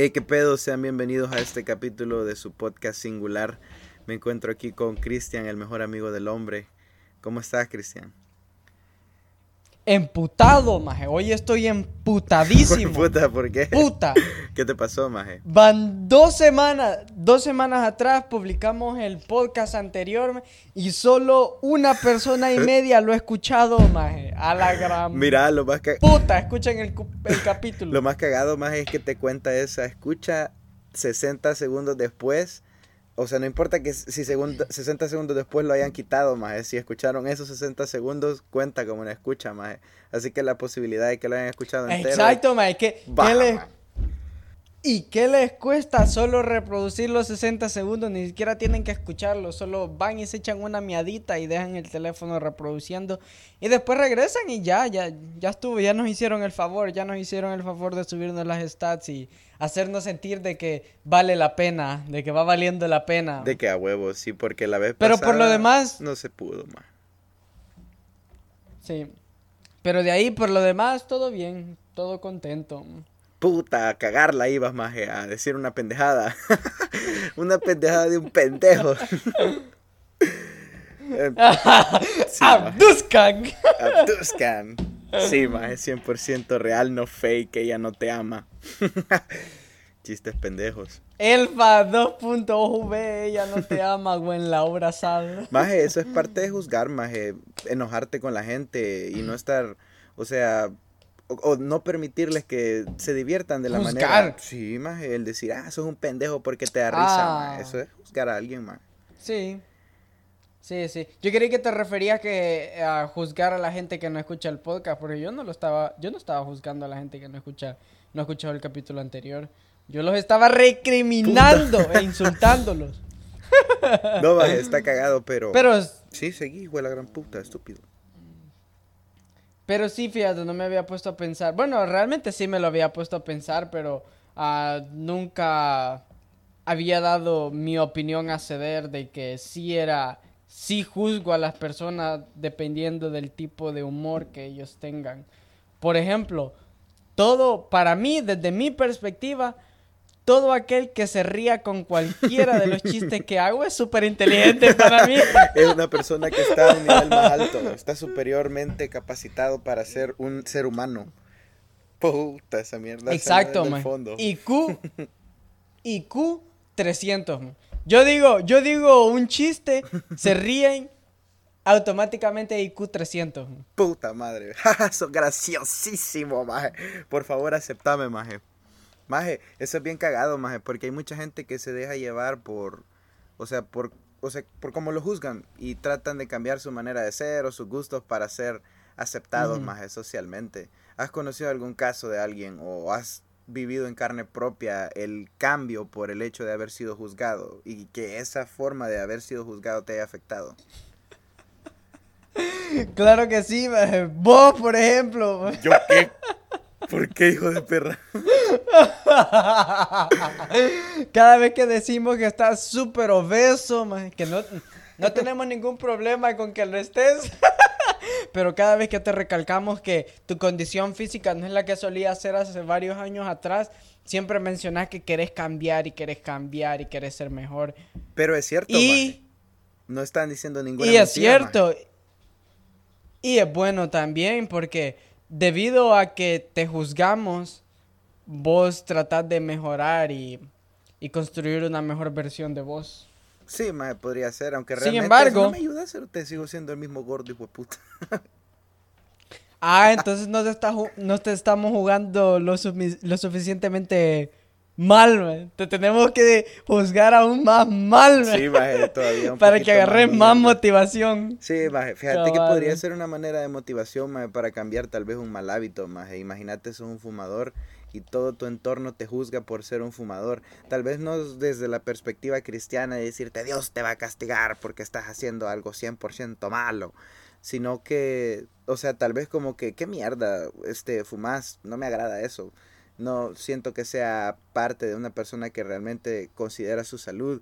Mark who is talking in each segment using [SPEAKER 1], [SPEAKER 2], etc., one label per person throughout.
[SPEAKER 1] Hey, qué pedo, sean bienvenidos a este capítulo de su podcast singular. Me encuentro aquí con Cristian, el mejor amigo del hombre. ¿Cómo estás, Cristian?
[SPEAKER 2] Emputado, maje. Hoy estoy emputadísimo.
[SPEAKER 1] Puta, ¿por qué?
[SPEAKER 2] Puta.
[SPEAKER 1] ¿Qué te pasó, maje?
[SPEAKER 2] Van dos semanas, dos semanas atrás publicamos el podcast anterior y solo una persona y media lo ha escuchado, maje. A la gran
[SPEAKER 1] Mira, lo más, ca-
[SPEAKER 2] puta, escuchen el, capítulo.
[SPEAKER 1] lo más cagado, maje, es que te cuenta esa escucha 60 segundos después. O sea, no importa que si segunda- 60 segundos después lo hayan quitado, maje. Si escucharon esos 60 segundos, cuenta como una escucha, maje. Así que la posibilidad de que lo hayan escuchado entero...
[SPEAKER 2] Exacto, maje. ¿Qué,
[SPEAKER 1] baja,
[SPEAKER 2] qué les-
[SPEAKER 1] maje.
[SPEAKER 2] ¿Y qué les cuesta solo reproducir los 60 segundos? Ni siquiera tienen que escucharlo, solo van y se echan una miadita y dejan el teléfono reproduciendo y después regresan y ya, ya, ya estuvo, ya nos hicieron el favor, ya nos hicieron el favor de subirnos las stats y hacernos sentir de que vale la pena, de que va valiendo la pena.
[SPEAKER 1] De que a huevos, sí, porque la vez
[SPEAKER 2] Pero por lo
[SPEAKER 1] pasada
[SPEAKER 2] demás-
[SPEAKER 1] No se pudo, maje.
[SPEAKER 2] Sí. Pero de ahí, por lo demás, todo bien, todo contento.
[SPEAKER 1] Puta, a cagarla ibas, maje, a decir una pendejada. una pendejada de un pendejo. Eh, Sí.
[SPEAKER 2] ¡Abduzcan!
[SPEAKER 1] Abduzcan. Sí, maje, 100% real, no fake, ella no te ama. Chistes pendejos.
[SPEAKER 2] Elfa 2.OV, ella no te ama, güey, en la obra sal.
[SPEAKER 1] Maje, eso es parte de juzgar, maje. Enojarte con la gente y no estar, o sea, o, o no permitirles que se diviertan de la manera.
[SPEAKER 2] Juzgar.
[SPEAKER 1] Sí, maje, el decir, ah, sos un pendejo porque te da risa,
[SPEAKER 2] Ah.
[SPEAKER 1] maje. Eso es juzgar a alguien, maje.
[SPEAKER 2] Sí. Sí, sí. Yo creí que te referías que a juzgar a la gente que no escucha el podcast, porque yo no lo estaba, yo no estaba juzgando a la gente que no escucha, no ha escuchado el capítulo anterior. Yo los estaba recriminando e insultándolos.
[SPEAKER 1] No, maje, está cagado, pero.
[SPEAKER 2] Pero,
[SPEAKER 1] Sí, seguí, güey, la gran puta, estúpido.
[SPEAKER 2] Pero sí, fíjate, no me había puesto a pensar. Bueno, realmente sí me lo había puesto a pensar, pero ah, nunca había dado mi opinión a ceder de que sí era, sí juzgo a las personas dependiendo del tipo de humor que ellos tengan. Por ejemplo, todo, para mí, desde mi perspectiva, todo aquel que se ría con cualquiera de los chistes que hago es súper inteligente para mí.
[SPEAKER 1] Es una persona que está a un nivel más alto, está superiormente capacitado para ser un ser humano. Puta, esa mierda.
[SPEAKER 2] Exacto,
[SPEAKER 1] man. Fondo.
[SPEAKER 2] IQ, IQ 300, man. Yo digo, yo digo un chiste, se ríen, automáticamente IQ 300. man.
[SPEAKER 1] Puta madre. Sos graciosísimo, maje. Por favor, aceptame, maje. Maje, eso es bien cagado, maje, porque hay mucha gente que se deja llevar por, o sea, por, o sea, por cómo lo juzgan y tratan de cambiar su manera de ser o sus gustos para ser aceptados, maje, socialmente. ¿Has conocido algún caso de alguien o has vivido en carne propia el cambio por el hecho de haber sido juzgado y que esa forma de haber sido juzgado te haya afectado?
[SPEAKER 2] Claro que sí, man. vos, por ejemplo.
[SPEAKER 1] ¿Yo qué? ¿Por qué, hijo de perra?
[SPEAKER 2] Cada vez que decimos que estás súper obeso, man, que no, no tenemos ningún problema con que lo estés. Pero cada vez que te recalcamos que tu condición física no es la que solía ser hace varios años atrás, siempre mencionas que querés cambiar y querés cambiar y querés ser mejor.
[SPEAKER 1] Pero es cierto.
[SPEAKER 2] Y,
[SPEAKER 1] No están diciendo ninguna
[SPEAKER 2] y es
[SPEAKER 1] mentira,
[SPEAKER 2] cierto. Y es bueno también porque debido a que te juzgamos, vos tratás de mejorar y, y construir una mejor versión de vos.
[SPEAKER 1] Sí, maje, podría ser, aunque
[SPEAKER 2] Sin
[SPEAKER 1] realmente
[SPEAKER 2] embargo-
[SPEAKER 1] no me ayuda a ser, te sigo siendo el mismo gordo, hijo de puta.
[SPEAKER 2] Ah, entonces no te, está no te estamos jugando lo, lo suficientemente mal, man. Te tenemos que juzgar aún más mal, man,
[SPEAKER 1] Sí, maje, todavía un
[SPEAKER 2] para que agarres más motivación.
[SPEAKER 1] Sí, maje, fíjate que
[SPEAKER 2] Cabal,
[SPEAKER 1] podría
[SPEAKER 2] man.
[SPEAKER 1] ser una manera de motivación, maje, para cambiar tal vez un mal hábito, maje. Imagínate, sos un fumador y todo tu entorno te juzga por ser un fumador. Tal vez no desde la perspectiva cristiana de decirte Dios te va a castigar porque estás haciendo algo 100% malo, sino que, o sea, tal vez como que, qué mierda, este, fumas, no me agrada eso. No siento que sea parte de una persona que realmente considera su salud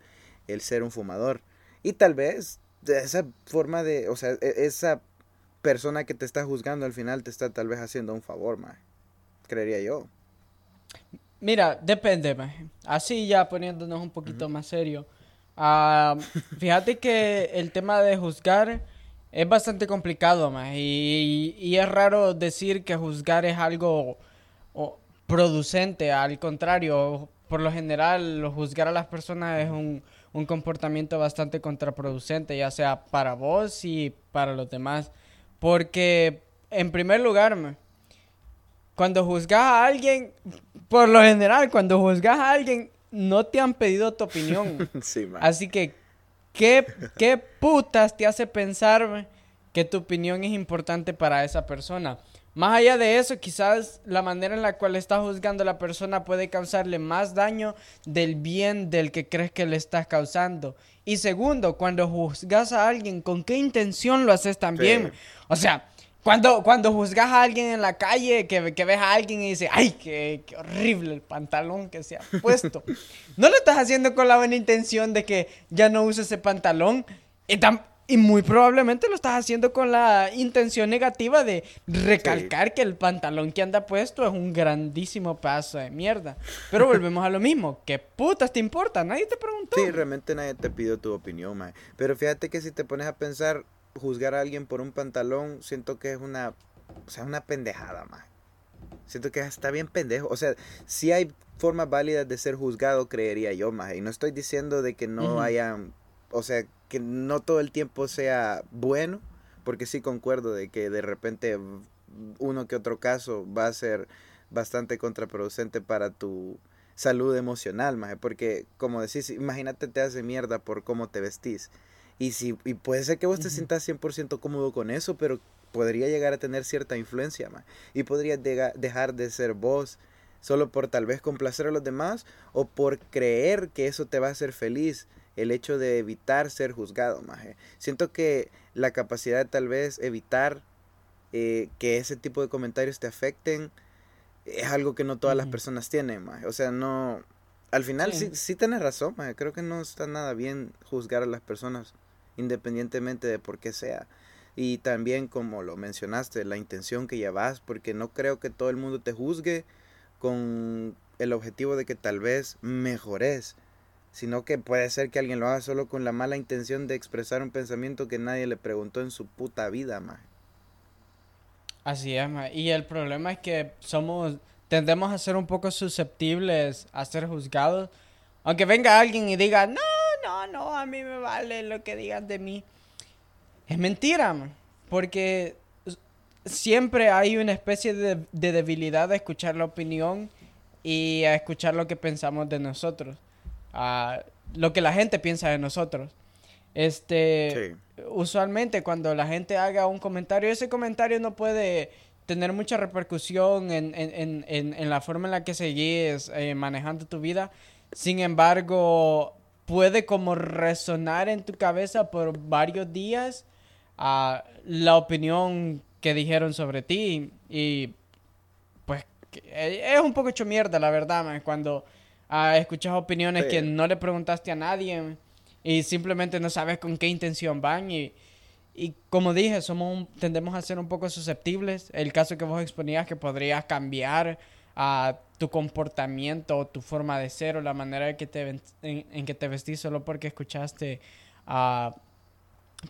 [SPEAKER 1] el ser un fumador. Y tal vez esa forma de, o sea, e- esa persona que te está juzgando al final te está tal vez haciendo un favor, más. Creería yo.
[SPEAKER 2] Mira, depende, maje. Así ya poniéndonos un poquito más serio. Ah, fíjate que el tema de juzgar es bastante complicado, maje. Y, y es raro decir que juzgar es algo o, producente. Al contrario, por lo general, juzgar a las personas es un, un comportamiento bastante contraproducente, ya sea para vos y para los demás. Porque, en primer lugar, maje, cuando juzgas a alguien, por lo general, cuando juzgas a alguien, no te han pedido tu opinión.
[SPEAKER 1] Sí, man.
[SPEAKER 2] Así que, ¿qué, ¿qué putas te hace pensar que tu opinión es importante para esa persona? Más allá de eso, quizás la manera en la cual estás juzgando a la persona puede causarle más daño del bien del que crees que le estás causando. Y segundo, cuando juzgas a alguien, ¿con qué intención lo haces también?
[SPEAKER 1] Sí.
[SPEAKER 2] O sea, cuando, cuando juzgas a alguien en la calle, que, que ves a alguien y dices, ay, qué, qué horrible el pantalón que se ha puesto. no lo estás haciendo con la buena intención de que ya no uses ese pantalón. Y, tam- y muy probablemente lo estás haciendo con la intención negativa de recalcar que el pantalón que anda puesto es un grandísimo paso de mierda. Pero volvemos a lo mismo. ¿Qué putas te importa? Nadie te preguntó.
[SPEAKER 1] Sí, realmente nadie te pidió tu opinión, mae. Pero fíjate que si te pones a pensar, juzgar a alguien por un pantalón, siento que es una, o sea, una pendejada, mae. Siento que está bien pendejo. O sea, si hay formas válidas de ser juzgado, creería yo, mae. Y no estoy diciendo de que no
[SPEAKER 2] Ujú.
[SPEAKER 1] haya, o sea, que no todo el tiempo sea bueno, porque sí concuerdo de que de repente uno que otro caso va a ser bastante contraproducente para tu salud emocional, maje, porque como decís, imagínate te hace mierda por cómo te vestís. Y si y puede ser que vos te sientas 100% cómodo con eso, pero podría llegar a tener cierta influencia, maje, y podrías dejar de ser vos solo por tal vez complacer a los demás o por creer que eso te va a hacer feliz, el hecho de evitar ser juzgado, maje. Siento que la capacidad de tal vez evitar eh, que ese tipo de comentarios te afecten es algo que no todas las personas tienen, maje. O sea, no... Al final sí,
[SPEAKER 2] Sí.
[SPEAKER 1] sí, tienes razón, maje. Creo que no está nada bien juzgar a las personas independientemente de por qué sea. Y también, como lo mencionaste, la intención que llevas, porque no creo que todo el mundo te juzgue con el objetivo de que tal vez mejores, sino que puede ser que alguien lo haga solo con la mala intención de expresar un pensamiento que nadie le preguntó en su puta vida, maje.
[SPEAKER 2] Así es, ma. Y el problema es que somos, tendemos a ser un poco susceptibles a ser juzgados. Aunque venga alguien y diga, no, no, no, a mí me vale lo que digan de mí. Es mentira. Porque siempre hay una especie de, de debilidad a escuchar la opinión y a escuchar lo que pensamos de nosotros. a lo que la gente piensa de nosotros. Este,
[SPEAKER 1] Sí.
[SPEAKER 2] usualmente cuando la gente haga un comentario, ese comentario no puede tener mucha repercusión en, en- en- en- en la forma en la que seguís eh, manejando tu vida. Sin embargo, puede como resonar en tu cabeza por varios días ah, la opinión que dijeron sobre ti y pues eh, es un poco hecho mierda, la verdad, man, cuando ah, escuchas opiniones
[SPEAKER 1] Sí.
[SPEAKER 2] que no le preguntaste a nadie y simplemente no sabes con qué intención van y, y como dije, somos un- tendemos a ser un poco susceptibles. El caso que vos exponías que podrías cambiar a tu comportamiento o tu forma de ser o la manera en que te, en, que te vestís solo porque escuchaste a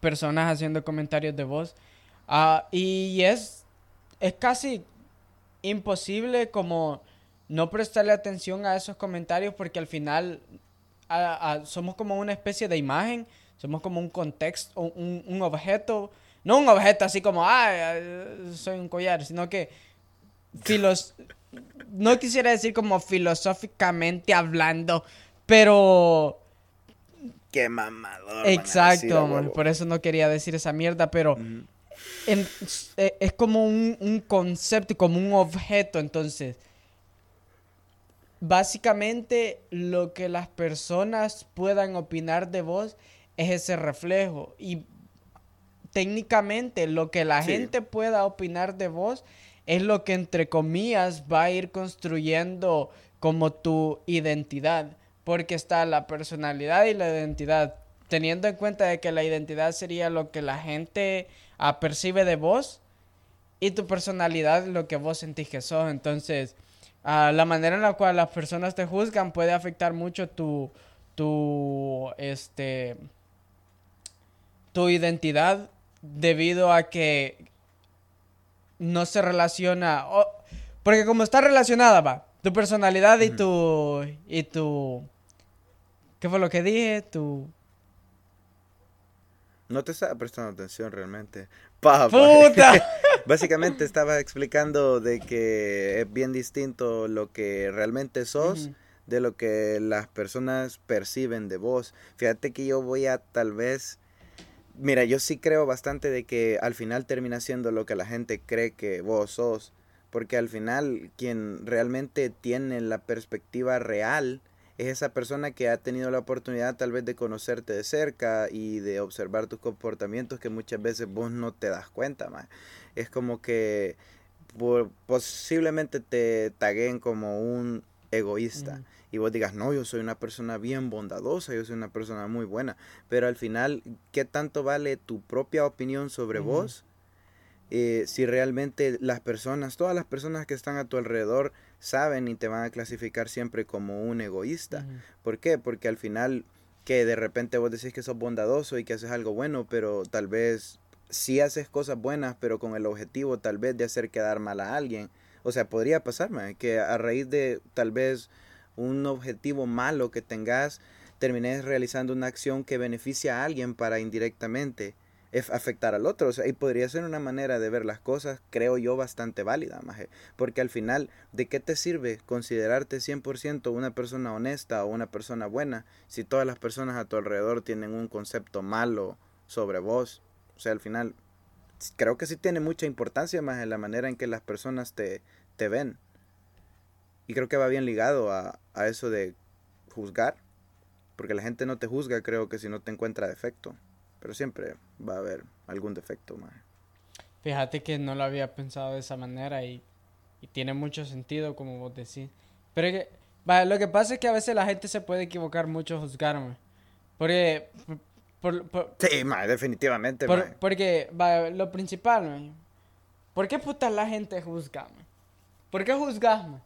[SPEAKER 2] personas haciendo comentarios de voz. Ah, y es, es casi imposible como no prestarle atención a esos comentarios porque al final a- somos como una especie de imagen, somos como un contexto, un, un objeto, no un objeto así como, ah, soy un collar, sino que filos no quisiera decir como filosóficamente hablando, pero
[SPEAKER 1] Qué mamador.
[SPEAKER 2] exacto, por eso no quería decir esa mierda, pero en- eh, es como un, un concepto, como un objeto, entonces. Básicamente lo que las personas puedan opinar de vos es ese reflejo y técnicamente lo que la
[SPEAKER 1] Sí.
[SPEAKER 2] gente pueda opinar de vos es lo que entre comillas va a ir construyendo como tu identidad, porque está la personalidad y la identidad, teniendo en cuenta de que la identidad sería lo que la gente percibe de vos y tu personalidad lo que vos sentís que sos, entonces ah, la manera en la cual las personas te juzgan puede afectar mucho tu, tu, este, tu identidad debido a que no se relaciona, porque como está relacionada, va, tu personalidad y tu, y tu, ¿qué fue lo que dije? Tu...
[SPEAKER 1] No te estaba prestando atención realmente. ¡Puta! Básicamente estaba explicando de que es bien distinto lo que realmente sos de lo que las personas perciben de vos. Fíjate que yo voy a tal vez... Mira, yo sí creo bastante de que al final termina siendo lo que la gente cree que vos sos. Porque al final quien realmente tiene la perspectiva real es esa persona que ha tenido la oportunidad tal vez de conocerte de cerca y de observar tus comportamientos que muchas veces vos no te das cuenta. Más. Es como que posiblemente te taguen como un egoísta y vos digas, no, yo soy una persona bien bondadosa, yo soy una persona muy buena, pero al final, ¿qué tanto vale tu propia opinión sobre vos? Eh, si realmente las personas, todas las personas que están a tu alrededor saben y te van a clasificar siempre como un egoísta. ¿Por qué? Porque al final que de repente vos decís que sos bondadoso y que haces algo bueno, pero tal vez sí haces cosas buenas, pero con el objetivo tal vez de hacer quedar mal a alguien. O sea, podría pasarme que a raíz de tal vez un objetivo malo que tengas, termines realizando una acción que beneficia a alguien para indirectamente afectar al otro. O sea, y podría ser una manera de ver las cosas, creo yo, bastante válida. Porque al final, ¿de qué te sirve considerarte 100% una persona honesta o una persona buena si todas las personas a tu alrededor tienen un concepto malo sobre vos? O sea, al final, creo que sí tiene mucha importancia más en la manera en que las personas te, te ven. Y creo que va bien ligado a, a eso de juzgar. Porque la gente no te juzga, creo que si no te encuentra defecto. Pero siempre va a haber algún defecto, más.
[SPEAKER 2] Fíjate que no lo había pensado de esa manera y, tiene mucho sentido, como vos decís. Pero que, lo que pasa es que a veces la gente se puede equivocar mucho juzgarme. Porque.
[SPEAKER 1] sí, definitivamente.
[SPEAKER 2] Porque, lo principal, ¿por qué puta la gente juzga? ¿Por qué juzgasme?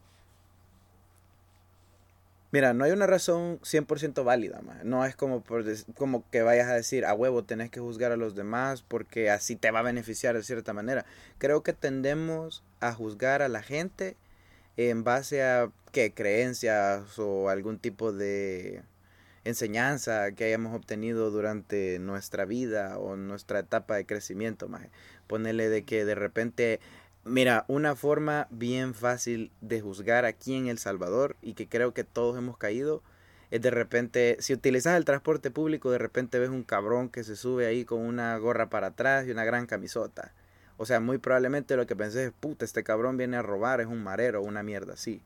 [SPEAKER 1] Mira, no hay una razón 100% válida, no es como, por como que vayas a decir, a huevo, tenés que juzgar a los demás porque así te va a beneficiar de cierta manera. Creo que tendemos a juzgar a la gente en base a ¿qué? creencias o algún tipo de enseñanza que hayamos obtenido durante nuestra vida o nuestra etapa de crecimiento. Más. Ponerle de que de repente Mira, una forma bien fácil de juzgar aquí en El Salvador y que creo que todos hemos caído es de repente, si utilizas el transporte público, de repente ves un cabrón que se sube ahí con una gorra para atrás y una gran camisota. O sea, muy probablemente lo que pensé es, puta, este cabrón viene a robar, es un marero, una mierda así.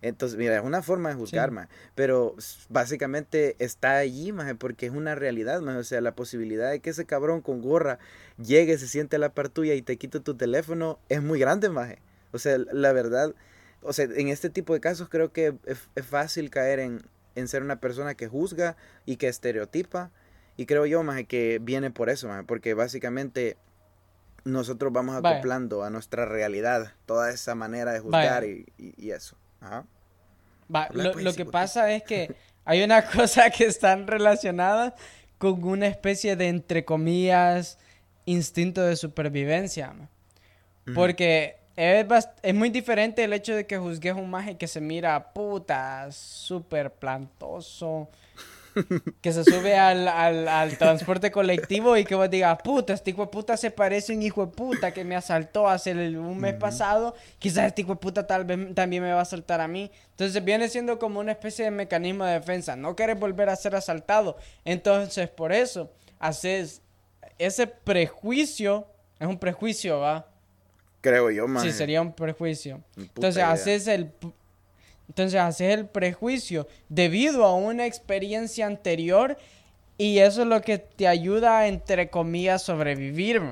[SPEAKER 1] Entonces, mira, es una forma de juzgar, más pero básicamente está allí, más porque es una realidad, más o sea, la posibilidad de que ese cabrón con gorra llegue, se siente a la par tuya y te quite tu teléfono es muy grande, más O sea, la verdad, o sea, en este tipo de casos creo que es, fácil caer en, en, ser una persona que juzga y que estereotipa, y creo yo, más que viene por eso, más porque básicamente nosotros vamos acoplando a nuestra realidad toda esa manera de juzgar y, y eso
[SPEAKER 2] lo, que pasa es que hay una cosa que están relacionadas con una especie de, entre comillas, instinto de supervivencia. Porque es, es, muy diferente el hecho de que juzgues un maje que se mira puta, súper plantoso, que se sube al, al, transporte colectivo y que vos digas, puta, este hijo de puta se parece a un hijo de puta que me asaltó hace un mes pasado, quizás este hijo de puta tal vez también me va a asaltar a mí. Entonces viene siendo como una especie de mecanismo de defensa, no quieres volver a ser asaltado. Entonces por eso haces ese prejuicio, es un prejuicio, ¿va?
[SPEAKER 1] Creo yo, más.
[SPEAKER 2] Sí, sería un prejuicio. Entonces haces el entonces haces el prejuicio debido a una experiencia anterior y eso es lo que te ayuda, entre comillas, a sobrevivir.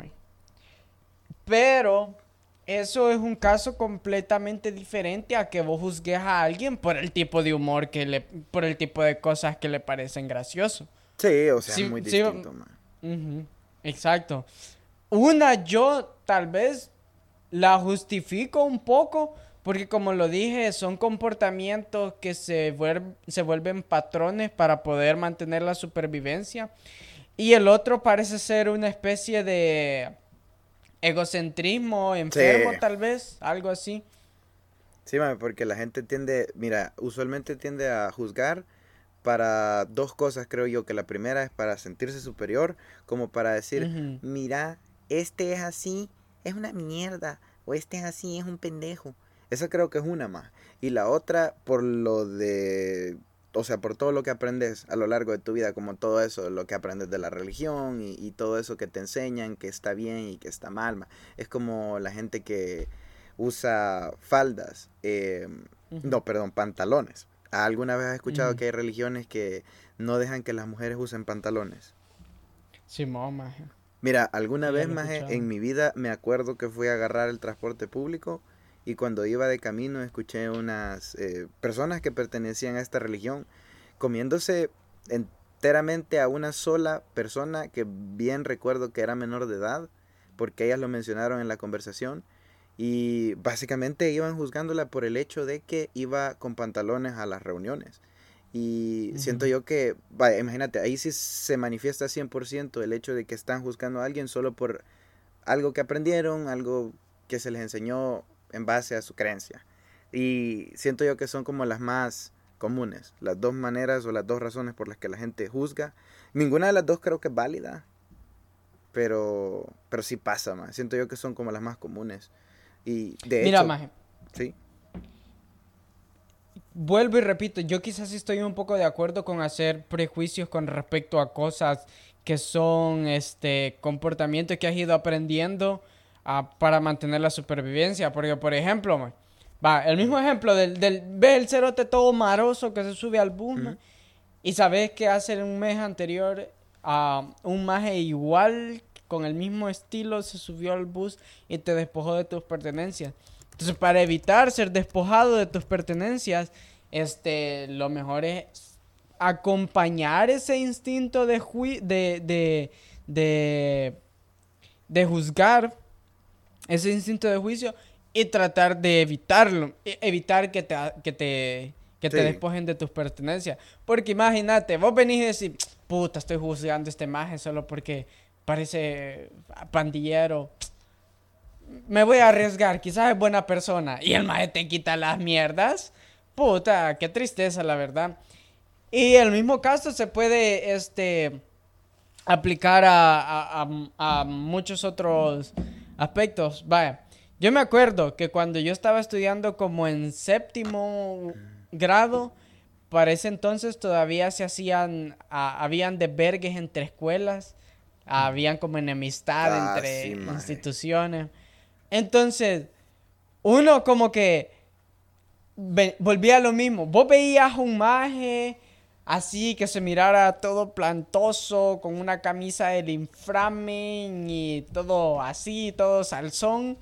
[SPEAKER 2] Pero eso es un caso completamente diferente a que vos juzgues a alguien por el tipo de humor que le, por el tipo de cosas que le parecen gracioso.
[SPEAKER 1] Sí, o sea, es muy distinto,
[SPEAKER 2] Exacto. Una yo tal vez la justifico un poco Porque como lo dije, son comportamientos que se, se vuelven patrones para poder mantener la supervivencia. Y el otro parece ser una especie de egocentrismo enfermo, tal vez, algo así.
[SPEAKER 1] Sí, mami, porque la gente tiende, mira, usualmente tiende a juzgar para dos cosas, creo yo, que la primera es para sentirse superior, como para decir, mira, este es así, es una mierda, o este es así, es un pendejo. Esa creo que es una más. Y la otra, por lo de, o sea, por todo lo que aprendes a lo largo de tu vida, como todo eso, lo que aprendes de la religión y, todo eso que te enseñan, que está bien y que está mal. Es como la gente que usa faldas, em, no, perdón, pantalones. ¿Alguna vez has escuchado que hay religiones que no dejan que las mujeres usen pantalones?
[SPEAKER 2] Sí, mamá.
[SPEAKER 1] Mira, alguna vez más en mi vida me acuerdo que fui a agarrar el transporte público y cuando iba de camino escuché unas eh, personas que pertenecían a esta religión comiéndose enteramente a una sola persona que bien recuerdo que era menor de edad porque ellas lo mencionaron en la conversación y básicamente iban juzgándola por el hecho de que iba con pantalones a las reuniones. Y siento yo que, vaya, imagínate, ahí sí se manifiesta 100% el hecho de que están juzgando a alguien solo por algo que aprendieron, algo que se les enseñó en base a su creencia. Y siento yo que son como las más comunes, las dos maneras o las dos razones por las que la gente juzga. Ninguna de las dos creo que es válida, pero, pero sí pasa más. Siento yo que son como las más comunes. Y de
[SPEAKER 2] Mira,
[SPEAKER 1] hecho,
[SPEAKER 2] Sí vuelvo y repito, yo quizás estoy un poco de acuerdo con hacer prejuicios con respecto a cosas que son este comportamientos que has ido aprendiendo para mantener la supervivencia. Porque, por ejemplo, va, el mismo ejemplo del, del ve el cerote todo maroso que se sube al bus, y sabes que hace un mes anterior a un maje igual con el mismo estilo se subió al bus y te despojó de tus pertenencias. Entonces, para evitar ser despojado de tus pertenencias, este, lo mejor es acompañar ese instinto de, de, de, de, juzgar, ese instinto de juicio y tratar de evitarlo, e, evitar que te, que te, que te despojen de tus pertenencias. Porque imagínate, vos venís y decís, puta, estoy juzgando este maje solo porque parece pandillero me voy a arriesgar, quizás es buena persona. Y el maestro te quita las mierdas. Puta, qué tristeza, la verdad. Y el mismo caso se puede, este, aplicar a, a, muchos otros aspectos. Vaya, yo me acuerdo que cuando yo estaba estudiando como en séptimo grado, para ese entonces todavía se hacían, habían desvergues entre escuelas, habían como enemistad ah, entre instituciones. Entonces, uno como que volvía a lo mismo. Vos veías un maje así que se mirara todo plantoso, con una camisa del inframe y todo así, todo salzón.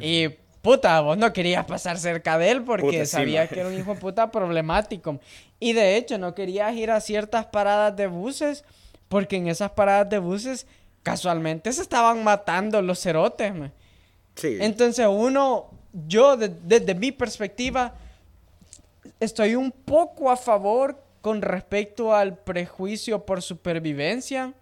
[SPEAKER 2] Y puta, vos no querías pasar cerca de él porque sabías que era un hijo de puta problemático. Y de hecho, no querías ir a ciertas paradas de buses porque en esas paradas de buses casualmente se estaban matando los cerotes. Entonces uno, yo desde mi perspectiva, estoy un poco a favor con respecto al prejuicio por supervivencia,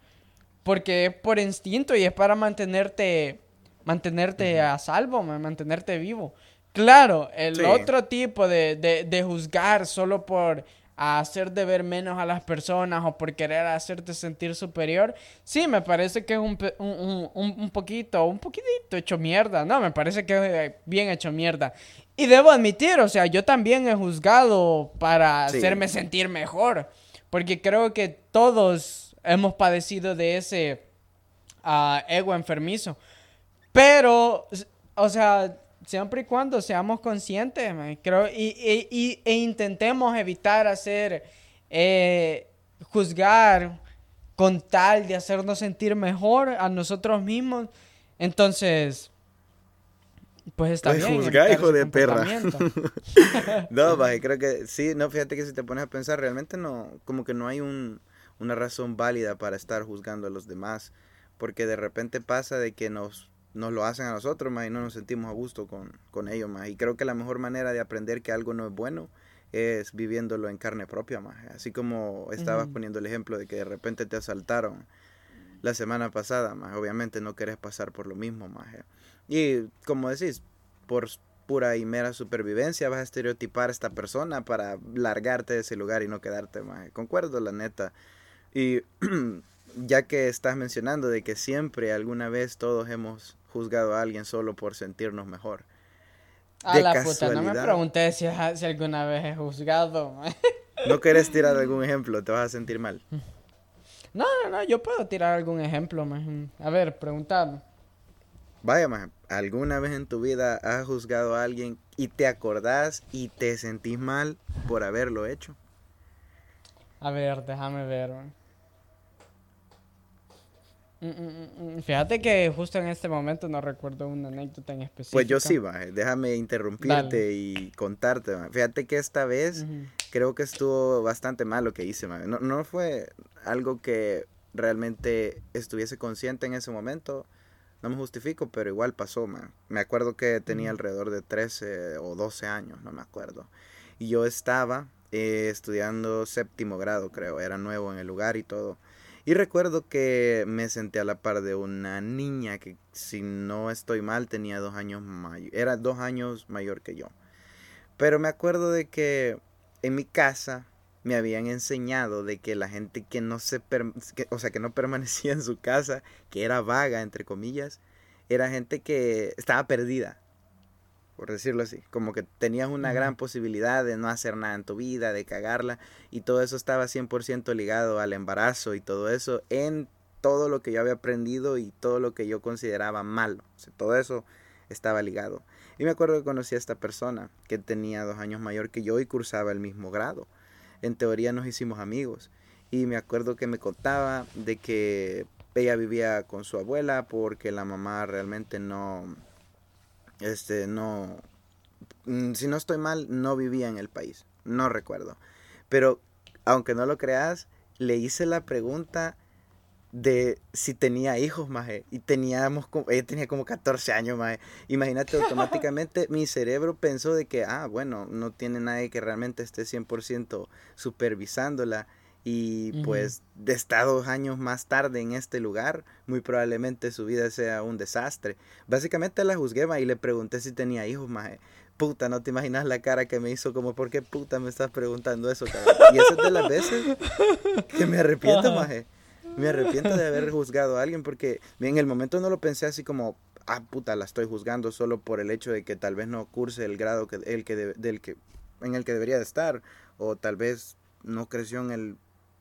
[SPEAKER 2] porque es por instinto y es para mantenerte, mantenerte a salvo, mantenerte vivo. Claro, el otro tipo de, de, juzgar solo por hacer de ver menos a las personas o por querer hacerte sentir superior, sí, me parece que es un, un, un, un poquito, un poquitito hecho mierda, no, me parece que es eh, bien hecho mierda. Y debo admitir, o sea, yo también he juzgado para hacerme sentir mejor, porque creo que todos hemos padecido de ese uh, ego enfermizo. Pero, o sea, siempre y cuando seamos conscientes, creo, y, e intentemos evitar hacer, eh, juzgar con tal de hacernos sentir mejor a nosotros mismos. Entonces, pues está pues bien.
[SPEAKER 1] Juzgar, hijo de perra. no, creo que sí, no, fíjate que si te pones a pensar, realmente no, como que no hay un, una razón válida para estar juzgando a los demás, porque de repente pasa de que nos nos lo hacen a nosotros, más y no nos sentimos a gusto con, con ellos, más. Y creo que la mejor manera de aprender que algo no es bueno es viviéndolo en carne propia, más. Así como estabas poniendo el ejemplo de que de repente te asaltaron la semana pasada, más. Obviamente no querés pasar por lo mismo, más. Y como decís, por pura y mera supervivencia vas a estereotipar a esta persona para largarte de ese lugar y no quedarte, más. Concuerdo, la neta. Y ya que estás mencionando de que siempre alguna vez todos hemos juzgado a alguien solo por sentirnos mejor.
[SPEAKER 2] A la puta, no me pregunté si, alguna vez he juzgado.
[SPEAKER 1] ¿No quieres tirar algún ejemplo? ¿Te vas a sentir mal?
[SPEAKER 2] No, no, no, yo puedo tirar algún ejemplo. A ver, preguntad.
[SPEAKER 1] Vaya, más, ¿alguna vez en tu vida has juzgado a alguien y te acordás y te sentís mal por haberlo hecho?
[SPEAKER 2] A ver, déjame ver. Mm, mm, mm, Fíjate que justo en este momento no recuerdo una anécdota en específico.
[SPEAKER 1] Pues yo sí, déjame interrumpirte y contarte. Fíjate que esta vez creo que estuvo bastante mal lo que hice. No, no fue algo que realmente estuviese consciente en ese momento. No me justifico, pero igual pasó. Me acuerdo que tenía alrededor de 13 o 12 años, no me acuerdo. Y yo estaba eh, estudiando séptimo grado, creo. Era nuevo en el lugar y todo. Y recuerdo que me senté a la par de una niña que, si no estoy mal, tenía dos años mayor, era dos años mayor que yo. Pero me acuerdo de que en mi casa me habían enseñado de que la gente que no se, o sea, que no permanecía en su casa, que era vaga, entre comillas, era gente que estaba perdida por decirlo así, como que tenías una gran posibilidad de no hacer nada en tu vida, de cagarla, y todo eso estaba 100% ligado al embarazo y todo eso en todo lo que yo había aprendido y todo lo que yo consideraba malo, todo eso estaba ligado. Y me acuerdo que conocí a esta persona que tenía dos años mayor que yo y cursaba el mismo grado. En teoría nos hicimos amigos. Y me acuerdo que me contaba de que ella vivía con su abuela porque la mamá realmente no, este, no, mm, si no estoy mal, no vivía en el país, no recuerdo. Pero, aunque no lo creas, le hice la pregunta de si tenía hijos, maje, y teníamos, ella tenía como 14 años, maje. Imagínate, automáticamente mi cerebro pensó de que, ah, bueno, no tiene nadie que realmente esté 100% supervisándola y pues de estar dos años más tarde en este lugar, muy probablemente su vida sea un desastre. Básicamente la juzgué y le pregunté si tenía hijos, maje. Puta, no te imaginas la cara que me hizo como, ¿por qué puta me estás preguntando eso, cabrón? Y eso es de las veces que me arrepiento, maje. Me arrepiento de haber juzgado a alguien porque en el momento no lo pensé así como, ah, puta, la estoy juzgando solo por el hecho de que tal vez no curse el grado que, el que del que, en el que debería de estar o tal vez no creció en el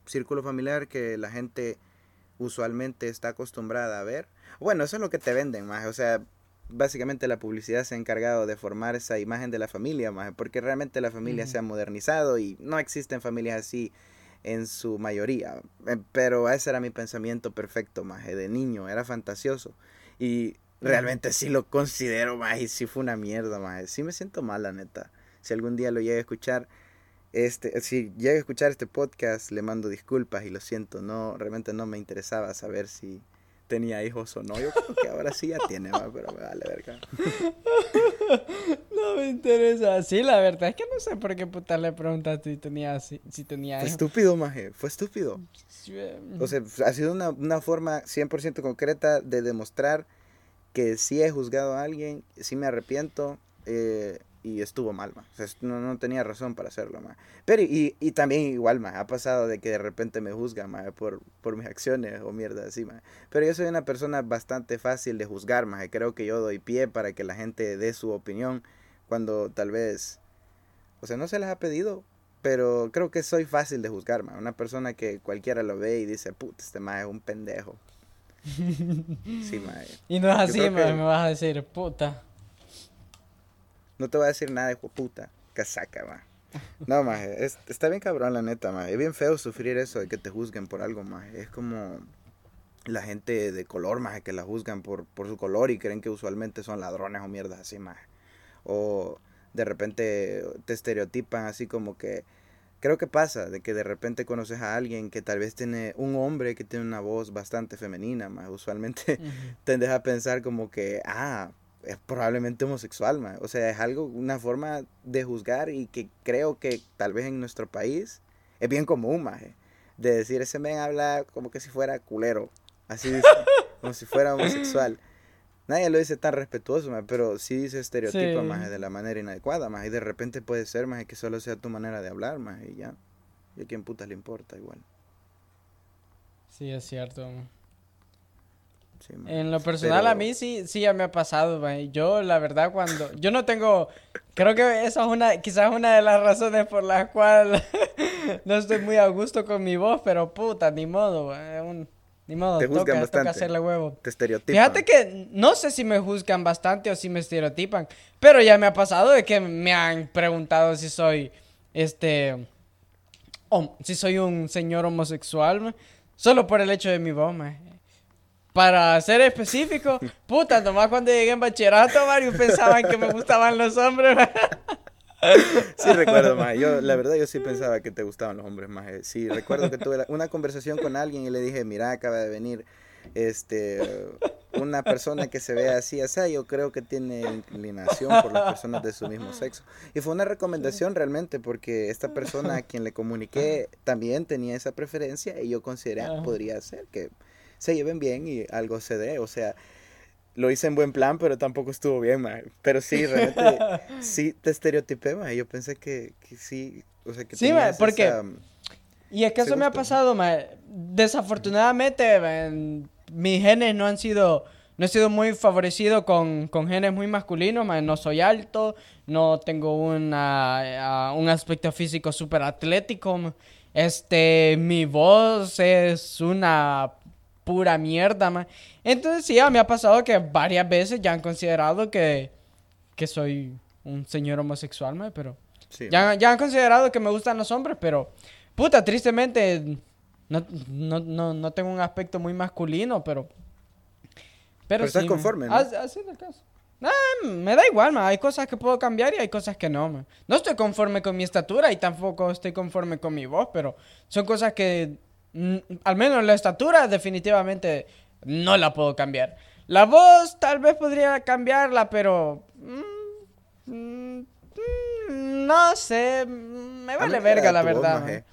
[SPEAKER 1] círculo familiar que la gente usualmente está acostumbrada a ver. Bueno, eso es lo que te venden, más. O sea, básicamente la publicidad se ha encargado de formar esa imagen de la familia, más, porque realmente la familia se ha modernizado y no existen familias así en su mayoría. Eh, pero ese era mi pensamiento perfecto, más, de niño, era fantasioso. Y realmente sí lo considero, más, y sí fue una mierda, más. Sí me siento mal, la neta. Si algún día lo llegue a escuchar, este, si llega a escuchar este podcast, le mando disculpas y lo siento, no, realmente no me interesaba saber si tenía hijos o no. Yo creo que ahora sí ya tiene, pero me vale verga.
[SPEAKER 2] No me interesa. Sí, la verdad es que no sé por qué puta le preguntaste si tenía, si, si tenía
[SPEAKER 1] Fue estúpido, maje, fue estúpido. Em. O sea, ha sido una, una forma 100% concreta de demostrar que sí he juzgado a alguien, sí me arrepiento, eh, y estuvo mal, ma. O sea, no, no, tenía razón para hacerlo, ma. Pero, y, y también igual, ma, ha pasado de que de repente me juzga, ma, por, por mis acciones o mierda así, ma. Pero yo soy una persona bastante fácil de juzgar, ma. Creo que yo doy pie para que la gente dé su opinión cuando tal vez, o sea, no se les ha pedido, pero creo que soy fácil de juzgar, ma. Una persona que cualquiera lo ve y dice, puta, este ma es un pendejo.
[SPEAKER 2] Sí, ma. Y no es así, ma, me vas a decir, puta.
[SPEAKER 1] No te voy a decir nada, hijo puta. Casaca, ma. No, ma, está bien cabrón, la neta, ma. Es bien feo sufrir eso de que te juzguen por algo, ma. Es como la gente de color, ma, que la juzgan por, por su color y creen que usualmente son ladrones o mierdas así, ma. O de repente te estereotipan así como que creo que pasa de que de repente conoces a alguien que tal vez tiene un hombre que tiene una voz bastante femenina, más usualmente tendes a pensar como que, ah, es probablemente homosexual. O sea, es algo, una forma de juzgar y que creo que tal vez en nuestro país es bien común, más. De decir, ese men habla como que si fuera culero. Así como si fuera homosexual. Nadie lo dice tan respetuoso, pero sí dice estereotipo más de la manera inadecuada, más y de repente puede ser más que solo sea tu manera de hablar, más y ya. Y a quién putas le importa igual.
[SPEAKER 2] Sí, es cierto. En lo personal a mí sí, sí ya me ha pasado, man. Yo la verdad cuando yo no tengo creo que esa es una quizás una de las razones por las cuales no estoy muy a gusto con mi voz, pero puta, ni modo, un ni modo, te juzgan bastante. hacerle huevo.
[SPEAKER 1] Te estereotipan.
[SPEAKER 2] Fíjate que no sé si me juzgan bastante o si me estereotipan, pero ya me ha pasado de que me han preguntado si soy, este, si soy un señor homosexual, solo por el hecho de mi voz, Para ser específico, puta, nomás cuando llegué en bachillerato, varios pensaban que me gustaban los hombres.
[SPEAKER 1] sí, recuerdo, más. Yo, la verdad, yo sí pensaba que te gustaban los hombres, más. Sí, recuerdo que tuve una conversación con alguien y le dije, mira, acaba de venir este una persona que se ve así, así, yo creo que tiene inclinación por las personas de su mismo sexo. Y fue una recomendación realmente porque esta persona a quien le comuniqué también tenía esa preferencia y yo consideré podría ser que se lleven bien y algo se dé, o sea, lo hice en buen plan, pero tampoco estuvo bien, ma. Pero sí, realmente, sí te estereotipé, ma. Yo pensé que, que sí, o sea, que
[SPEAKER 2] Sí, ma, porque... y es que eso me ha pasado, ma. Desafortunadamente, mis genes no han sido... No he sido muy favorecido con, con genes muy masculinos, ma. No soy alto, no tengo una, un aspecto físico súper atlético. Este, mi voz es una pura mierda, man. Entonces sí, a mí ha pasado que varias veces ya han considerado que, que soy un señor homosexual, man, pero... ya, ya han considerado que me gustan los hombres, pero... Puta, tristemente no, no, no, no tengo un aspecto muy masculino, pero...
[SPEAKER 1] Pero, estás conforme, ¿no?
[SPEAKER 2] Así el caso. me da igual, man. Hay cosas que puedo cambiar y hay cosas que no, man. No estoy conforme con mi estatura y tampoco estoy conforme con mi voz, pero son cosas que al menos la estatura definitivamente no la puedo cambiar. La voz tal vez podría cambiarla, pero... Mm, mm, no sé, me vale verga la verdad.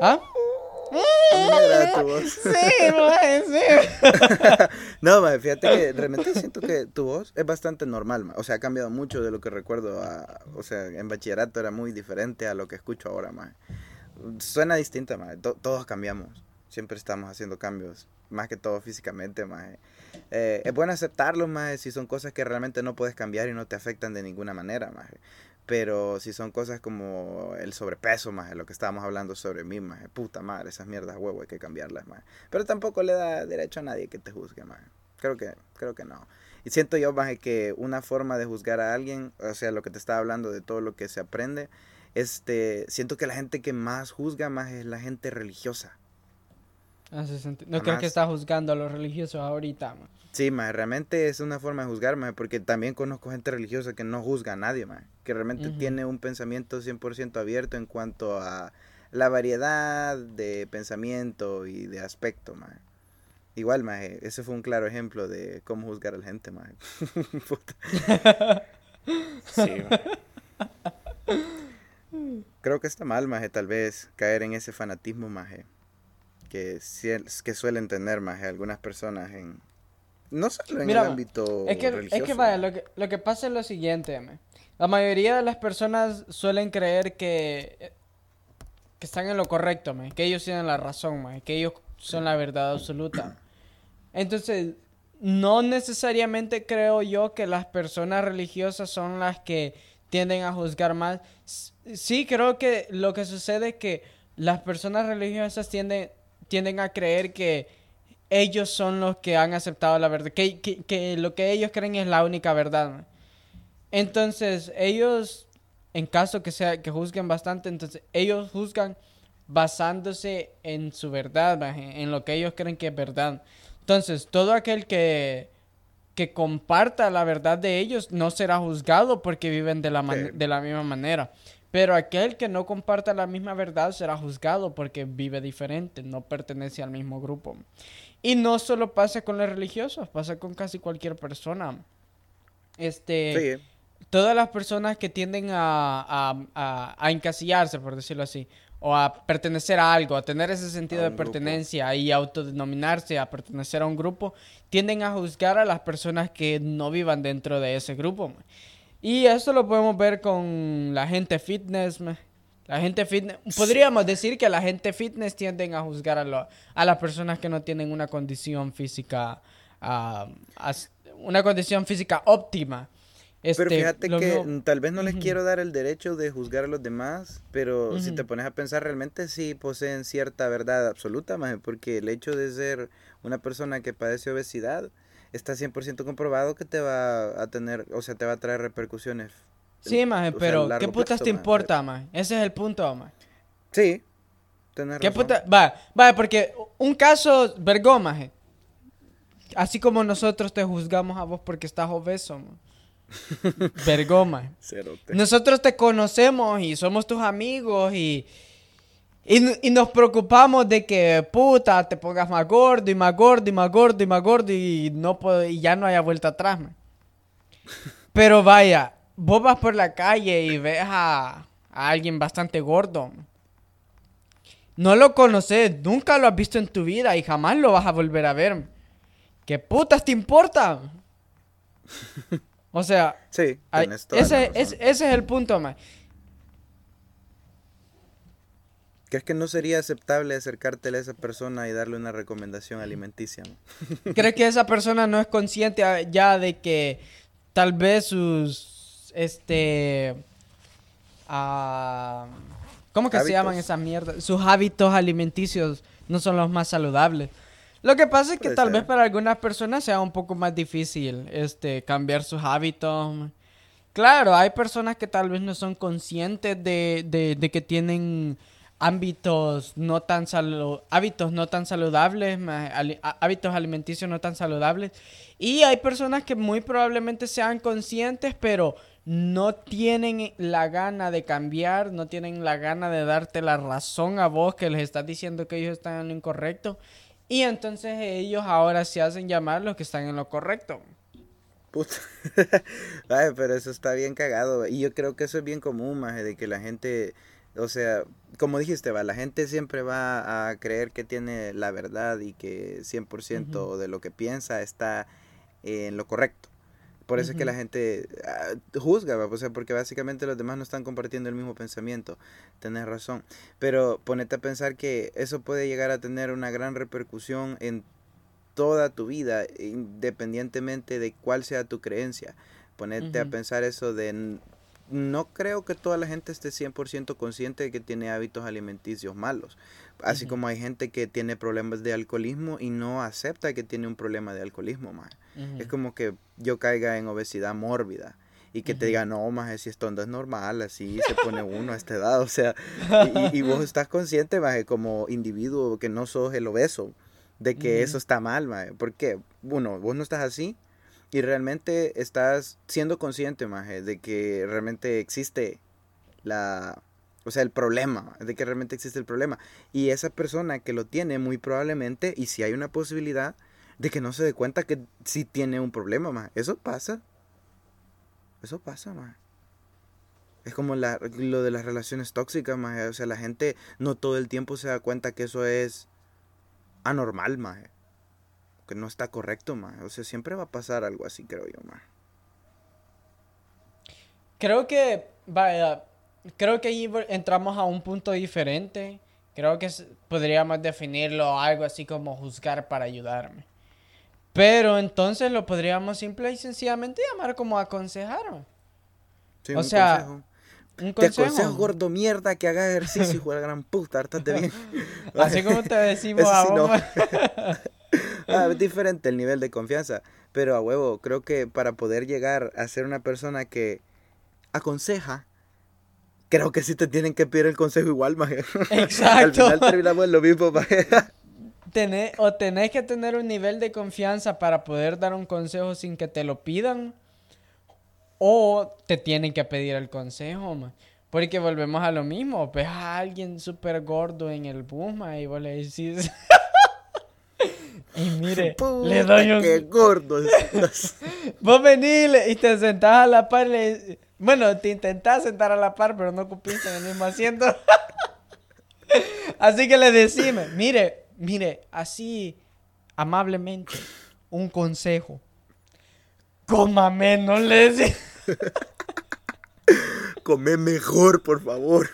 [SPEAKER 2] ¿Ah?
[SPEAKER 1] tu voz. Sí, sí. no, fíjate que realmente siento que tu voz es bastante normal, o sea, ha cambiado mucho de lo que recuerdo, o sea, en bachillerato era muy diferente a lo que escucho ahora, más suena distinta, todos cambiamos. Siempre estamos haciendo cambios, más que todo físicamente, eh, es bueno aceptarlo, más si son cosas que realmente no puedes cambiar y no te afectan de ninguna manera, más. Pero si son cosas como el sobrepeso, más lo que estábamos hablando sobre mí, más puta madre, esas mierdas huevo hay que cambiarlas, más. Pero tampoco le da derecho a nadie que te juzgue, más. Creo que, creo que no. Y siento yo, más que una forma de juzgar a alguien, o sea, lo que te estaba hablando de todo lo que se aprende, este, siento que la gente que más juzga más es la gente religiosa.
[SPEAKER 2] No creo que está juzgando a los religiosos ahorita,
[SPEAKER 1] Sí, más realmente es una forma de juzgar, más porque también conozco gente religiosa que no juzga a nadie, más que realmente tiene un pensamiento 100% abierto en cuanto a la variedad de pensamiento y de aspecto, más Igual, más ese fue un claro ejemplo de cómo juzgar a la gente, más sí, Creo que está mal, maje, tal vez caer en ese fanatismo, maje, que, que suelen tener, maje, algunas personas en... No solo en el ámbito
[SPEAKER 2] es que,
[SPEAKER 1] religioso.
[SPEAKER 2] Es que, vaya, lo que, lo que pasa es lo siguiente, maje. La mayoría de las personas suelen creer que, que están en lo correcto, maje, que ellos tienen la razón, maje, que ellos son la verdad absoluta. Entonces, no necesariamente creo yo que las personas religiosas son las que tienden a juzgar más. Sí, creo que lo que sucede es que las personas religiosas tienden, tienden a creer que ellos son los que han aceptado la verdad, que, que, lo que ellos creen es la única verdad. Entonces, ellos, en caso que sea que juzguen bastante, entonces ellos juzgan basándose en su verdad, en lo que ellos creen que es verdad. Entonces, todo aquel que que comparta la verdad de ellos no será juzgado porque viven de la, de la misma manera. Pero aquel que no comparta la misma verdad será juzgado porque vive diferente, no pertenece al mismo grupo. Y no solo pasa con los religiosos, pasa con casi cualquier persona. Este, todas las personas que tienden a, a, encasillarse, por decirlo así, o a pertenecer a algo, a tener ese sentido de pertenencia y autodenominarse a pertenecer a un grupo, tienden a juzgar a las personas que no vivan dentro de ese grupo. Y eso lo podemos ver con la gente fitness. La gente fitness, podríamos decir que la gente fitness tienden a juzgar a, a las personas que no tienen una condición física, ah, una condición física óptima.
[SPEAKER 1] pero este, fíjate que tal vez no les quiero dar el derecho de juzgar a los demás, pero si te pones a pensar, realmente sí poseen cierta verdad absoluta, porque el hecho de ser una persona que padece obesidad está 100% comprobado que te va a tener, o sea, te va a traer repercusiones.
[SPEAKER 2] Sí, maje, pero ¿qué putas te importa, maje? Ese es el punto, maje.
[SPEAKER 1] Sí, tenés
[SPEAKER 2] ¿Qué puta? Va, va, porque un caso, vergó, maje. Así como nosotros te juzgamos a vos porque estás obeso, maje. Maje. Nosotros te conocemos y somos tus amigos y y, nos preocupamos de que, puta, te pongas más gordo y más gordo y más gordo y más gordo y, no y ya no haya vuelta atrás, Pero vaya, vos vas por la calle y ves a, alguien bastante gordo. No lo conoces, nunca lo has visto en tu vida y jamás lo vas a volver a ver. ¿Qué putas te importa? O sea,
[SPEAKER 1] sí,
[SPEAKER 2] ese, ese, es el punto, man.
[SPEAKER 1] ¿Crees que no sería aceptable acercártele a esa persona y darle una recomendación alimenticia?
[SPEAKER 2] ¿Crees que esa persona no es consciente ya de que tal vez sus, este, uh, ¿cómo que se llaman esas mierdas? Sus hábitos alimenticios no son los más saludables. Lo que pasa es que tal vez para algunas personas sea un poco más difícil, este, cambiar sus hábitos. Claro, hay personas que tal vez no son conscientes de, de, de que tienen ámbitos no tan hábitos no tan saludables, hábitos alimenticios no tan saludables. Y hay personas que muy probablemente sean conscientes, pero no tienen la gana de cambiar, no tienen la gana de darte la razón a vos que les estás diciendo que ellos están en lo incorrecto. Y entonces ellos ahora se hacen llamar los que están en lo correcto.
[SPEAKER 1] Puta. Ay, pero eso está bien cagado. Y yo creo que eso es bien común, más de que la gente o sea, como dijiste, va, la gente siempre va a creer que tiene la verdad y que 100% de lo que piensa está en lo correcto. Por eso es que la gente ah, juzga, ¿va? O sea, porque básicamente los demás no están compartiendo el mismo pensamiento. Tenés razón. Pero ponete a pensar que eso puede llegar a tener una gran repercusión en toda tu vida, independientemente de cuál sea tu creencia. Ponete a pensar eso de no creo que toda la gente esté 100% consciente de que tiene hábitos alimenticios malos. Así como hay gente que tiene problemas de alcoholismo y no acepta que tiene un problema de alcoholismo, más. Es como que yo caiga en obesidad mórbida y que te diga, no, más si esto no es normal, así se pone uno a esta edad. O sea, y, vos estás consciente, más como individuo, que no sos el obeso, de que eso está mal, más. Porque, uno, vos no estás así y realmente estás siendo consciente, Maje, de que realmente existe la... O sea, el problema, de que realmente existe el problema. Y esa persona que lo tiene, muy probablemente, y si hay una posibilidad, de que no se dé cuenta que sí tiene un problema, Maje. Eso pasa. Eso pasa, Maje. Es como la, lo de las relaciones tóxicas, Maje. O sea, la gente no todo el tiempo se da cuenta que eso es anormal, Maje que no está correcto, ma. O sea, siempre va a pasar algo así, creo yo, ma.
[SPEAKER 2] Creo que, vaya, creo que ahí entramos a un punto diferente. Creo que podríamos definirlo algo así como juzgar para ayudarme. Pero entonces lo podríamos simple y sencillamente llamar como aconsejar.
[SPEAKER 1] Sí, o sea, ¿Un consejo? Te aconsejo, gordo mierda, que hagas ejercicio, hijo de gran puta, hartate bien.
[SPEAKER 2] Así como te decimos a
[SPEAKER 1] ah, es diferente el nivel de confianza, pero a huevo, creo que para poder llegar a ser una persona que aconseja, creo que sí te tienen que pedir el consejo igual, maje.
[SPEAKER 2] Exacto.
[SPEAKER 1] Al final terminamos lo mismo, maje.
[SPEAKER 2] o tenés que tener un nivel de confianza para poder dar un consejo sin que te lo pidan, o te tienen que pedir el consejo, Porque volvemos a lo mismo. Ves a alguien súper gordo en el bus, ma, y vos le decís. y mire,
[SPEAKER 1] Puta,
[SPEAKER 2] le doy un.
[SPEAKER 1] qué gordo estás.
[SPEAKER 2] Vos venís y te sentás a la par. le- Bueno, te intentás sentar a la par, pero no cupiste en el mismo asiento. así que le decimos, mire, mire, así amablemente, un consejo. Coma menos, le decimos.
[SPEAKER 1] Come mejor, por favor.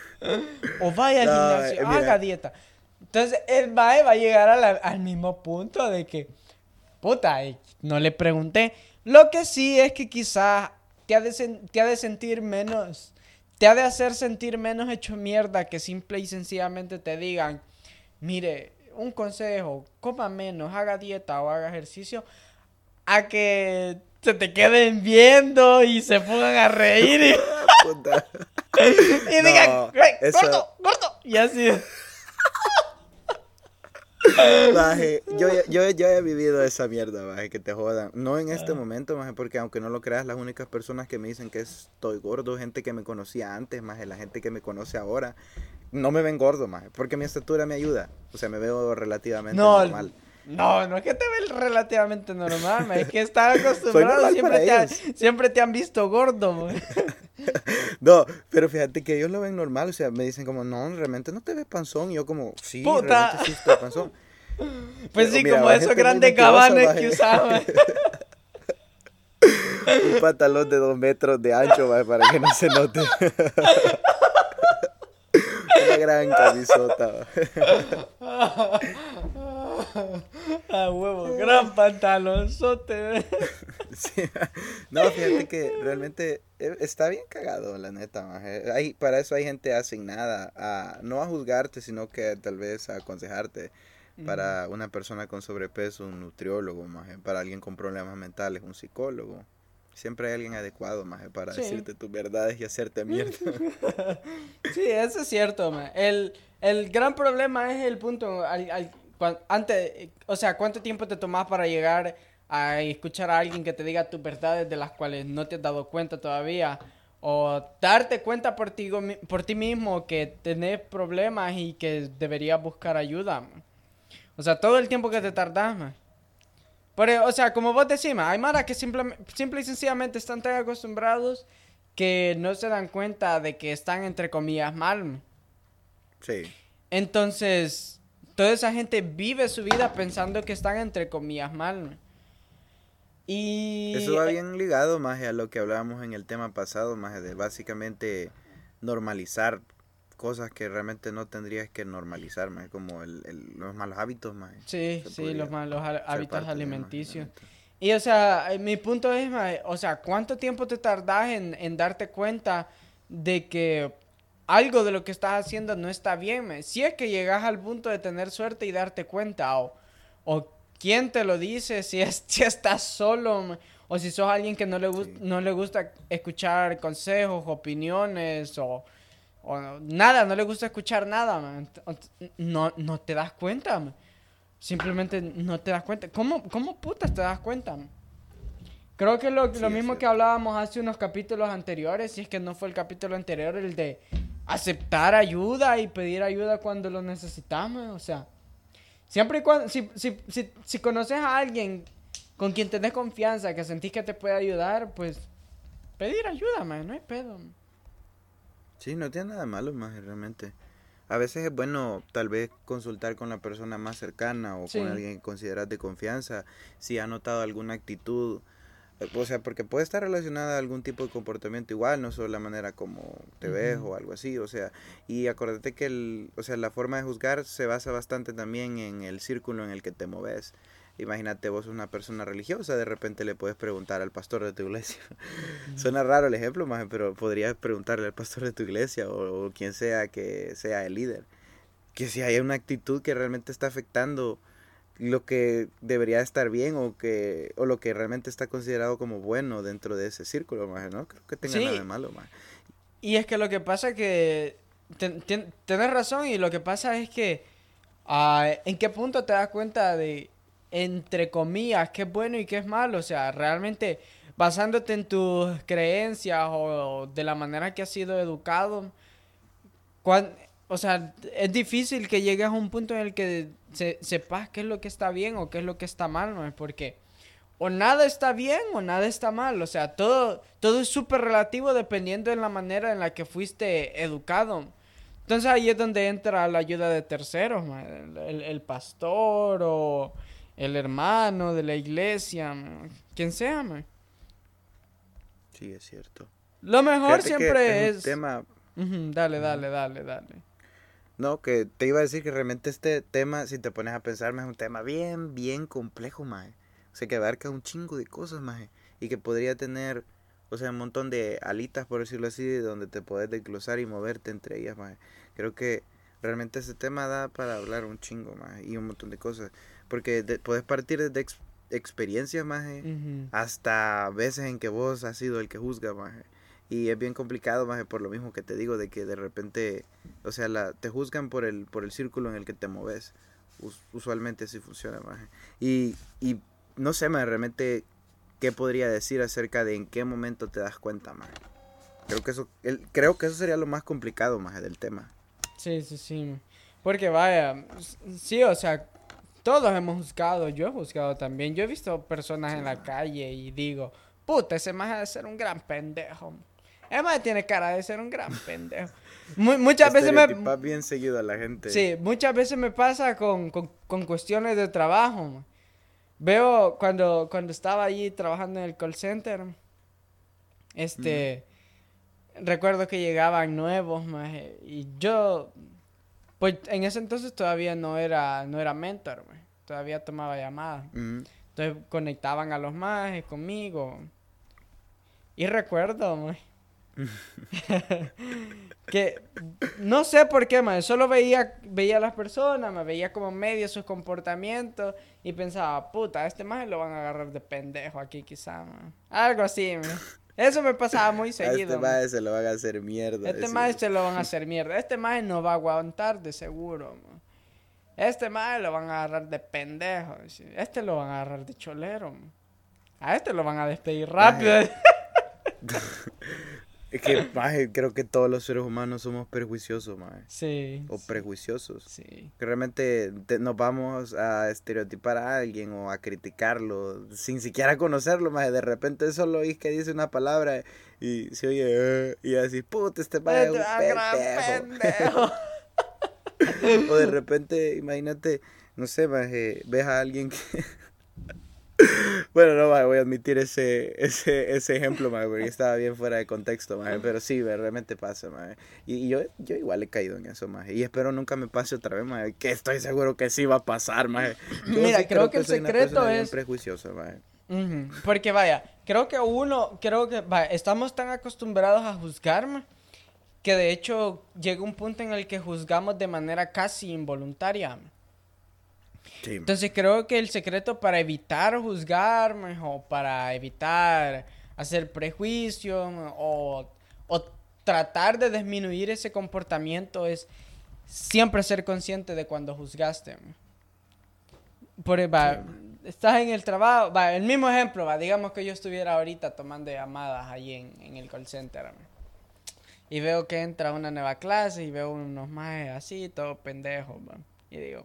[SPEAKER 2] O vaya al
[SPEAKER 1] No,
[SPEAKER 2] gimnasio,
[SPEAKER 1] eh,
[SPEAKER 2] haga dieta. Entonces, el mae va a llegar a la- al mismo punto de que, puta, no le pregunté. Lo que sí es que quizás te ha de, sen- te ha de sentir menos, te ha de hacer sentir menos hecho mierda que simple y sencillamente te digan, mire, un consejo, coma menos, haga dieta o haga ejercicio, a que se te queden viendo y se pongan a reír y...
[SPEAKER 1] No,
[SPEAKER 2] digan, "Güey,
[SPEAKER 1] eso-
[SPEAKER 2] gordo, gordo. Y así.
[SPEAKER 1] Maje, yo, yo, yo he vivido esa mierda, maje, que te jodan. No en
[SPEAKER 2] Ah.
[SPEAKER 1] este momento, maje, porque aunque no lo creas, las únicas personas que me dicen que estoy gordo, gente que me conocía antes, maje, la gente que me conoce ahora, no me ven gordo, maje, porque mi estatura me ayuda. O sea, me veo relativamente
[SPEAKER 2] No,
[SPEAKER 1] normal.
[SPEAKER 2] no, no es que te ves relativamente normal, ma, es que estás acostumbrado, siempre te, han,
[SPEAKER 1] ellos.
[SPEAKER 2] siempre te han visto gordo. ma.
[SPEAKER 1] No, pero fíjate que ellos lo ven normal, o sea, me dicen como, no, realmente no te ves panzón, y yo como, sí,
[SPEAKER 2] Puta.
[SPEAKER 1] realmente sí estoy panzón.
[SPEAKER 2] Pues sí,
[SPEAKER 1] mira,
[SPEAKER 2] como esos grandes cabanes que usaban.
[SPEAKER 1] Un pantalón de dos metros de ancho, maje, para que no se note. Una gran camisota. maje.
[SPEAKER 2] A huevo, gran pantalonzote.
[SPEAKER 1] Sí. No, fíjate que realmente eh, está bien cagado, la neta, maje. Hay, para eso hay gente asignada a, no a juzgarte, sino que tal vez a aconsejarte. Para una persona con sobrepeso, un nutriólogo, maje. Para alguien con problemas mentales, un psicólogo. Siempre hay alguien adecuado, maje, para
[SPEAKER 2] Sí.
[SPEAKER 1] decirte tus verdades y hacerte mierda.
[SPEAKER 2] Sí, eso es cierto. El, el gran problema es el punto al, al- antes, o sea, cuánto tiempo te tomas para llegar a escuchar a alguien que te diga tus verdades de las cuales no te has dado cuenta todavía o darte cuenta por ti, por ti mismo que tenés problemas y que deberías buscar ayuda. O sea, todo el tiempo que te tardas, ma. Pero, o sea, como vos decís, hay maras que simple, simple y sencillamente están tan acostumbrados que no se dan cuenta de que están entre comillas mal. ma.
[SPEAKER 1] Sí.
[SPEAKER 2] Entonces, toda esa gente vive su vida pensando que están entre comillas mal. ma. Y
[SPEAKER 1] Eso va bien ligado, más a lo que hablábamos en el tema pasado, más de básicamente normalizar cosas que realmente no tendrías que normalizar, más como el, el- los malos hábitos, más.
[SPEAKER 2] Sí, sí, los malos hábitos
[SPEAKER 1] maje,
[SPEAKER 2] alimenticios. Y o sea, mi punto es, o sea, ¿cuánto tiempo te tardas en, en darte cuenta de que algo de lo que estás haciendo no está bien? mae? Si es que llegas al punto de tener suerte y darte cuenta, o, o quién te lo dice, si, es, si estás solo, o si sos alguien que no le,
[SPEAKER 1] Sí.
[SPEAKER 2] no le gusta escuchar consejos, opiniones, o, o nada, no le gusta escuchar nada, ent- no, no te das cuenta, mae. Simplemente no te das cuenta. ¿Cómo, cómo putas te das cuenta? Creo que lo,
[SPEAKER 1] Sí,
[SPEAKER 2] lo mismo que hablábamos hace unos capítulos anteriores, si es que no fue el capítulo anterior, el de aceptar ayuda y pedir ayuda cuando lo necesitamos. O sea, siempre y cuando, si, si, si, si conoces a alguien con quien tenés confianza, que sentís que te puede ayudar, pues pedir ayuda, man, no hay pedo. man.
[SPEAKER 1] Sí, no tiene nada de malo, más realmente. A veces es bueno tal vez consultar con la persona más cercana o
[SPEAKER 2] Sí.
[SPEAKER 1] con alguien que consideras de confianza si ha notado alguna actitud, eh, o sea, porque puede estar relacionada a algún tipo de comportamiento igual, no solo la manera como te ves o algo así, o sea, y acuérdate que el, o sea, la forma de juzgar se basa bastante también en el círculo en el que te moves. Imagínate, vos una persona religiosa, de repente le puedes preguntar al pastor de tu iglesia. Suena raro el ejemplo, maje, pero podrías preguntarle al pastor de tu iglesia o, o quien sea que sea el líder. Que si hay una actitud que realmente está afectando lo que debería estar bien o que o lo que realmente está considerado como bueno dentro de ese círculo, no creo que tenga
[SPEAKER 2] Sí.
[SPEAKER 1] nada de malo, maje.
[SPEAKER 2] Y es que lo que pasa que ten- ten- tenés razón y lo que pasa es que ah, en qué punto te das cuenta de entre comillas qué es bueno y qué es malo, o sea, realmente basándote en tus creencias o de la manera que has sido educado, o sea, es difícil que llegues a un punto en el que sepas qué es lo que está bien o qué es lo que está mal, ¿no? Porque o nada está bien o nada está mal. O sea, todo, todo es súper relativo dependiendo de la manera en la que fuiste educado. Entonces ahí es donde entra la ayuda de terceros, el, pastor o el hermano de la iglesia, quien sea.
[SPEAKER 1] Sí, es cierto.
[SPEAKER 2] Lo mejor siempre es... tema... dale, dale, dale, dale.
[SPEAKER 1] No, que te iba a decir que realmente este tema, si te pones a pensar, es un tema bien, bien complejo, mae. O sea, que abarca un chingo de cosas, más Y que podría tener, o sea, un montón de alitas, por decirlo así, donde te puedes desglosar y moverte entre ellas, más Creo que realmente ese tema da para hablar un chingo, más Y un montón de cosas. Porque puedes partir desde experiencias, más hasta veces en que vos has sido el que juzga, más y es bien complicado más por lo mismo que te digo de que de repente o sea la te juzgan por el por el círculo en el que te moves usualmente así funciona más y, y no sé, más realmente qué podría decir acerca de en qué momento te das cuenta, más. Creo que eso, el, creo que eso sería lo más complicado, más del tema.
[SPEAKER 2] Sí, sí, sí. Porque vaya, sí, o sea, todos hemos juzgado, yo he juzgado también. Yo he visto personas en la calle y digo, puta, ese más de ser un gran pendejo. Más tiene cara de ser un gran pendejo. muchas veces me...
[SPEAKER 1] bien seguido a la gente.
[SPEAKER 2] Sí, muchas veces me pasa con, con, con cuestiones de trabajo. Veo cuando, cuando estaba allí trabajando en el call center, este, recuerdo que llegaban nuevos, y yo, pues en ese entonces todavía no era, no era mentor, todavía tomaba llamadas. Entonces conectaban a los majes conmigo. Y recuerdo, que no sé por qué, man. Solo veía, veía a las personas, me veía como medio sus comportamientos y pensaba, puta, este más lo van a agarrar de pendejo aquí quizá, Algo así, Eso me pasaba muy seguido.
[SPEAKER 1] A este más se lo van a hacer mierda.
[SPEAKER 2] Este más se lo van a hacer mierda. Este más no va a aguantar de seguro, Este más lo van a agarrar de pendejo. Este lo van a agarrar de cholero. A este lo van a despedir rápido.
[SPEAKER 1] Es que, maje, creo que todos los seres humanos somos perjuiciosos, maje.
[SPEAKER 2] Sí.
[SPEAKER 1] O prejuiciosos.
[SPEAKER 2] Sí.
[SPEAKER 1] Que realmente nos vamos a estereotipar a alguien o a criticarlo sin siquiera conocerlo, maje. De repente solo oís que dice una palabra y se oye, eh", y así, puta, este maje es un pendejo. o de repente, imagínate, no sé, maje, ves a alguien que bueno, no, voy a admitir ese, ese, ese ejemplo, porque estaba bien fuera de contexto, pero sí, realmente pasa, Y, yo, yo igual he caído en eso, y espero nunca me pase otra vez, que estoy seguro que sí va a pasar,
[SPEAKER 2] Mira, creo, que, el secreto es...
[SPEAKER 1] prejuicioso,
[SPEAKER 2] Porque vaya, creo que uno, creo que, vaya, estamos tan acostumbrados a juzgar, que de hecho llega un punto en el que juzgamos de manera casi involuntaria. Entonces creo que el secreto para evitar juzgar o para evitar hacer prejuicios o, tratar de disminuir ese comportamiento es siempre ser consciente de cuando juzgaste. Por, va, estás en el trabajo, va, el mismo ejemplo, va, digamos que yo estuviera ahorita tomando llamadas ahí en, el call center. Y veo que entra una nueva clase y veo unos más así, todo pendejos. Y digo,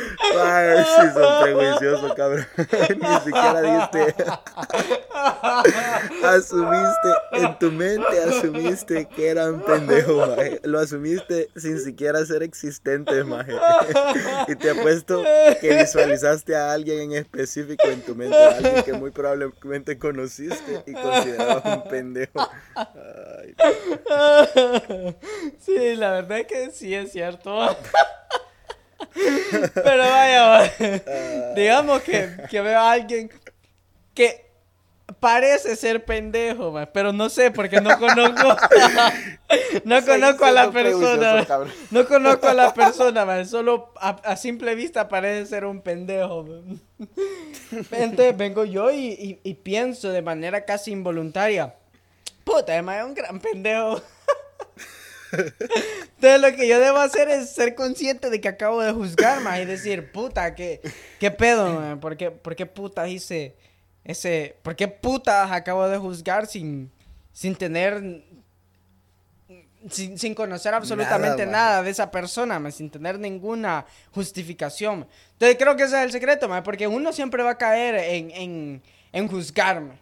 [SPEAKER 1] Ay, son prejuiciosos, cabrón. Ni siquiera diste. asumiste, en tu mente asumiste que eran pendejos, maje. Lo asumiste sin siquiera ser existente, maje. y te apuesto que visualizaste a alguien en específico en tu mente, alguien que muy probablemente conociste y considerabas un pendejo. Ay,
[SPEAKER 2] sí, la verdad es que sí es cierto. Pero vaya, digamos que, que veo a alguien que parece ser pendejo, pero no sé porque no conozco no conozco a la persona no conozco a la persona solo a, simple vista parece ser un pendejo entonces vengo yo y, y, pienso de manera casi involuntaria. Puta es un gran pendejo Entonces lo que yo debo hacer es ser consciente de que acabo de juzgar, más y decir, puta, ¿qué, qué pedo, man? ¿Por qué, ¿Por qué puta hice ese... ¿Por qué puta acabo de juzgar sin, sin tener... Sin, sin conocer absolutamente
[SPEAKER 1] Nada,
[SPEAKER 2] de esa persona, man, sin tener ninguna justificación. Entonces creo que ese es el secreto, man, porque uno siempre va a caer en, en, en juzgarme.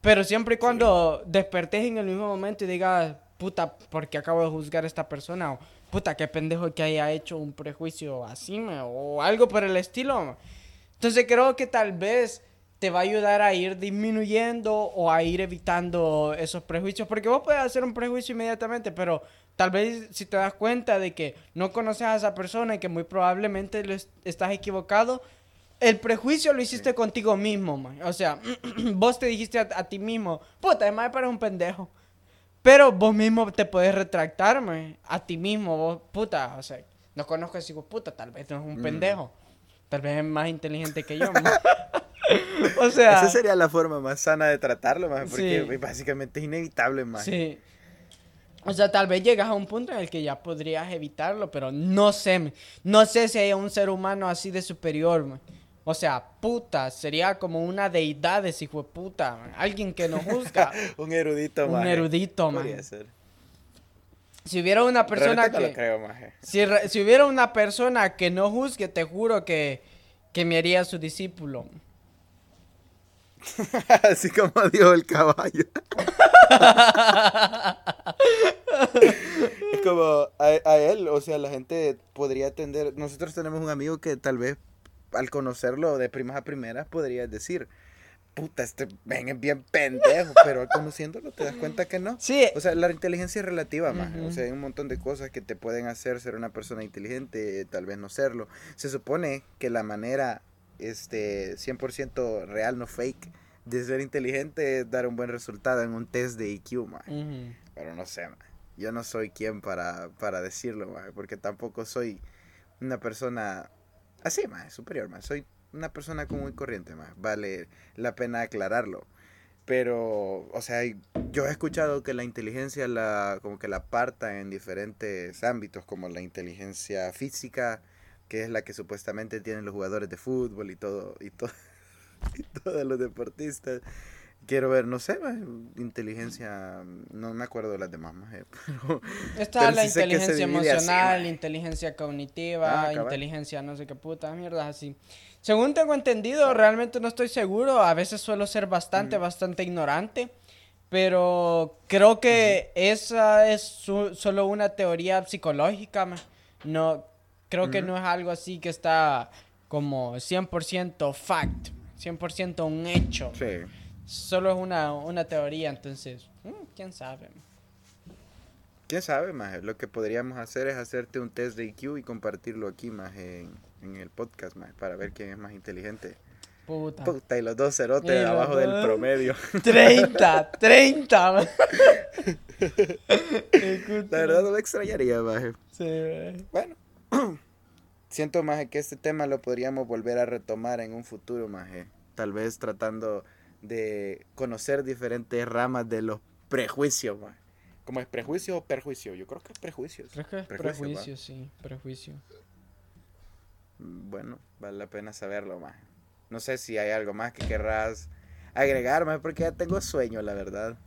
[SPEAKER 2] Pero siempre y cuando despertes en el mismo momento y digas, puta, porque acabo de juzgar a esta persona, o puta, qué pendejo que haya hecho un prejuicio así, ma, o algo por el estilo. Entonces creo que tal vez te va a ayudar a ir disminuyendo o a ir evitando esos prejuicios, porque vos puedes hacer un prejuicio inmediatamente, pero tal vez si te das cuenta de que no conoces a esa persona y que muy probablemente lo es- estás equivocado, el prejuicio lo hiciste contigo mismo, man. O sea, vos te dijiste a, a ti mismo, puta, además para un pendejo. Pero vos mismo te puedes retractar, man, a ti mismo, vos, puta, o sea, no conozco a ese puta, tal vez no es un
[SPEAKER 1] Mm.
[SPEAKER 2] pendejo. Tal vez es más inteligente que yo, man. o sea,
[SPEAKER 1] Esa sería la forma más sana de tratarlo, maje, porque
[SPEAKER 2] Sí.
[SPEAKER 1] básicamente es inevitable, maje.
[SPEAKER 2] sí. O sea, tal vez llegas a un punto en el que ya podrías evitarlo, pero no sé, man. no sé si hay un ser humano así de superior, man. O sea, puta, sería como una deidad ese hijo de puta, man. Alguien que nos juzga.
[SPEAKER 1] Un erudito,
[SPEAKER 2] un
[SPEAKER 1] maje.
[SPEAKER 2] erudito, man.
[SPEAKER 1] Podría ser.
[SPEAKER 2] Si hubiera una persona que...
[SPEAKER 1] lo creo, maje.
[SPEAKER 2] Si, re- si hubiera una persona que no juzgue, te juro que, que me haría su discípulo.
[SPEAKER 1] Así como dijo el caballo. es como a, a él, o sea, la gente podría atender. Nosotros tenemos un amigo que tal vez al conocerlo de primas a primeras podrías decir, puta, este ven es bien pendejo, pero al conociéndolo te das cuenta que no.
[SPEAKER 2] Sí,
[SPEAKER 1] O sea, la inteligencia es relativa, más. O sea, hay un montón de cosas que te pueden hacer ser una persona inteligente, tal vez no serlo. Se supone que la manera este 100% real, no fake, de ser inteligente es dar un buen resultado en un test de IQ.
[SPEAKER 2] Ujú.
[SPEAKER 1] Pero no sé, ma. Yo no soy quien para, para decirlo, ma, porque tampoco soy una persona así, ma, superior, ma. Soy una persona común y corriente, ma. Vale la pena aclararlo. Pero, o sea, yo he escuchado que la inteligencia la, como que la aparta en diferentes ámbitos, como la inteligencia física, que es la que supuestamente tienen los jugadores de fútbol y y todo, y todos los deportistas. Quiero ver, no sé, inteligencia, no me acuerdo de las demás, eh, pero
[SPEAKER 2] Está
[SPEAKER 1] Pero
[SPEAKER 2] la
[SPEAKER 1] sí
[SPEAKER 2] inteligencia
[SPEAKER 1] así,
[SPEAKER 2] emocional, inteligencia cognitiva,
[SPEAKER 1] Ah,
[SPEAKER 2] inteligencia no sé qué puta mierda así. Según tengo entendido, realmente no estoy seguro. A veces suelo ser bastante, bastante ignorante. Pero creo que esa es su- solo una teoría psicológica. No, creo que no es algo así que está como 100% fact, 100% un hecho.
[SPEAKER 1] sí.
[SPEAKER 2] Solo es una, una teoría, entonces, mm, quién sabe.
[SPEAKER 1] ¿Quién sabe, más? Lo que podríamos hacer es hacerte un test de IQ y compartirlo aquí, más en, en el podcast, más para ver quién es más inteligente.
[SPEAKER 2] Puta.
[SPEAKER 1] Puta, y los dos cerotes abajo del promedio.
[SPEAKER 2] 30, 30. man.
[SPEAKER 1] La verdad no me extrañaría, maje.
[SPEAKER 2] Sí.
[SPEAKER 1] Bueno, siento, maje, que este tema lo podríamos volver a retomar en un futuro, maje. Tal vez tratando de conocer diferentes ramas de los prejuicios, maje. ¿Cómo es prejuicio o perjuicio? Yo creo que es prejuicios.
[SPEAKER 2] Creo que es
[SPEAKER 1] Prejuicio,
[SPEAKER 2] prejuicio, sí, prejuicio.
[SPEAKER 1] Bueno, vale la pena saberlo, más. No sé si hay algo más que querrás agregar, maje, porque ya tengo sueño, la verdad.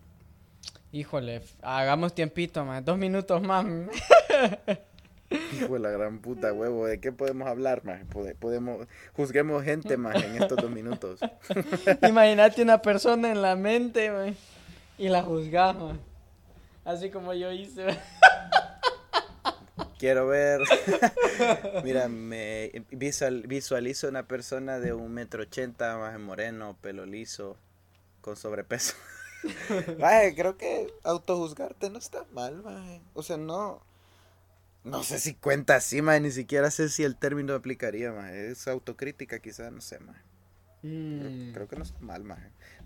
[SPEAKER 2] Híjole, hagamos tiempito, más. Dos minutos más.
[SPEAKER 1] Hijo de la gran puta huevo, ¿de qué podemos hablar, más? Podemos, juzguemos gente, más en estos dos minutos.
[SPEAKER 2] Imagínate una persona en la mente, man, y la juzgas, man. Así como yo hice. man.
[SPEAKER 1] Quiero ver. Mira, me visual- visualizo una persona de un metro ochenta, más moreno, pelo liso, con sobrepeso. Maje, creo que autojuzgarte no está mal, maje. O sea, no. No sé si cuenta así, maje. Ni siquiera sé si el término aplicaría, maje. Es autocrítica, quizás, no sé, maje.
[SPEAKER 2] Mm.
[SPEAKER 1] Creo que no está mal.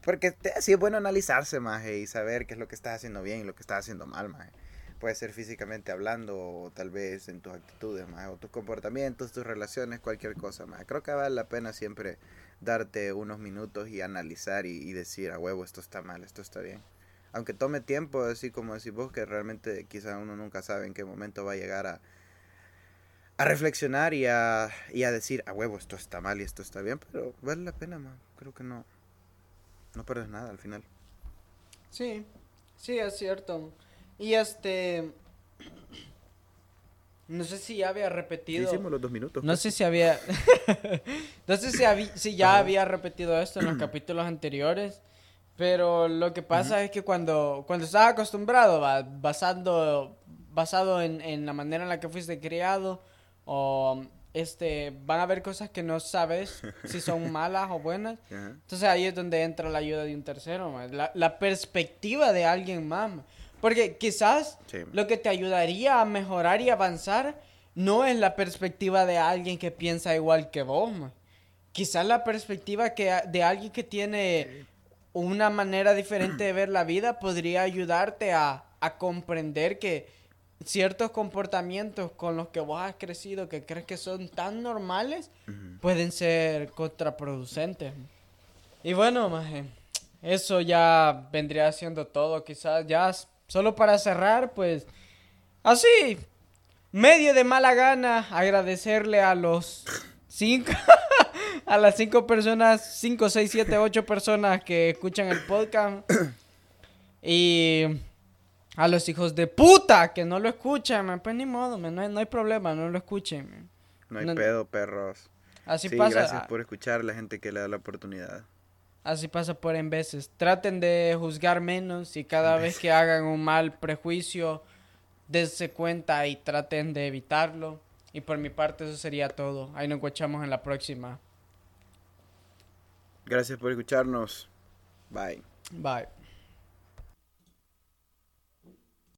[SPEAKER 1] Porque te, sí es bueno analizarse, maje, y saber qué es lo que estás haciendo bien y lo que estás haciendo mal. Puede ser físicamente hablando o tal vez en tus actitudes, o tus comportamientos, tus relaciones, cualquier cosa, maje. Creo que vale la pena siempre darte unos minutos y analizar y, y decir, a huevo, esto está mal, esto está bien. Aunque tome tiempo, así como decís vos, que realmente quizá uno nunca sabe en qué momento va a llegar a, a reflexionar y a, y a decir, a huevo, esto está mal y esto está bien, pero vale la pena, man. Creo que no, no pierdes nada al final.
[SPEAKER 2] Sí, sí, es cierto. Y este... No sé si ya había repetido.
[SPEAKER 1] Hicimos los dos minutos.
[SPEAKER 2] No
[SPEAKER 1] pues.
[SPEAKER 2] sé si había. no sé si, habí- si ya había repetido esto en los capítulos anteriores. Pero lo que pasa es que cuando, cuando estás acostumbrado, va, basando, basado en, en la manera en la que fuiste criado, o este, van a haber cosas que no sabes si son malas o buenas.
[SPEAKER 1] Ajá.
[SPEAKER 2] Entonces ahí es donde entra la ayuda de un tercero, la, la perspectiva de alguien más. Porque quizás
[SPEAKER 1] Sí.
[SPEAKER 2] lo que te ayudaría a mejorar y avanzar no es la perspectiva de alguien que piensa igual que vos. ma. Quizás la perspectiva que, de alguien que tiene una manera diferente de ver la vida podría ayudarte a, a comprender que ciertos comportamientos con los que vos has crecido, que crees que son tan normales, pueden ser contraproducentes. Y bueno, maje, eso ya vendría siendo todo, quizás ya solo para cerrar, pues así, medio de mala gana, agradecerle a los cinco, a las cinco personas, cinco, seis, siete, ocho personas que escuchan el podcast y a los hijos de puta que no lo escuchan, man, pues ni modo, man, no hay, no hay problema, no lo escuchen. man.
[SPEAKER 1] No hay
[SPEAKER 2] No-
[SPEAKER 1] pedo, perros.
[SPEAKER 2] Así
[SPEAKER 1] sí,
[SPEAKER 2] pasa.
[SPEAKER 1] gracias por escuchar a la gente que le da la oportunidad.
[SPEAKER 2] Así pasa por en veces. Traten de juzgar menos y cada vez que hagan un mal prejuicio, dense cuenta y traten de evitarlo. Y por mi parte eso sería todo. Ahí nos escuchamos en la próxima.
[SPEAKER 1] Gracias por escucharnos. Bye.
[SPEAKER 2] Bye.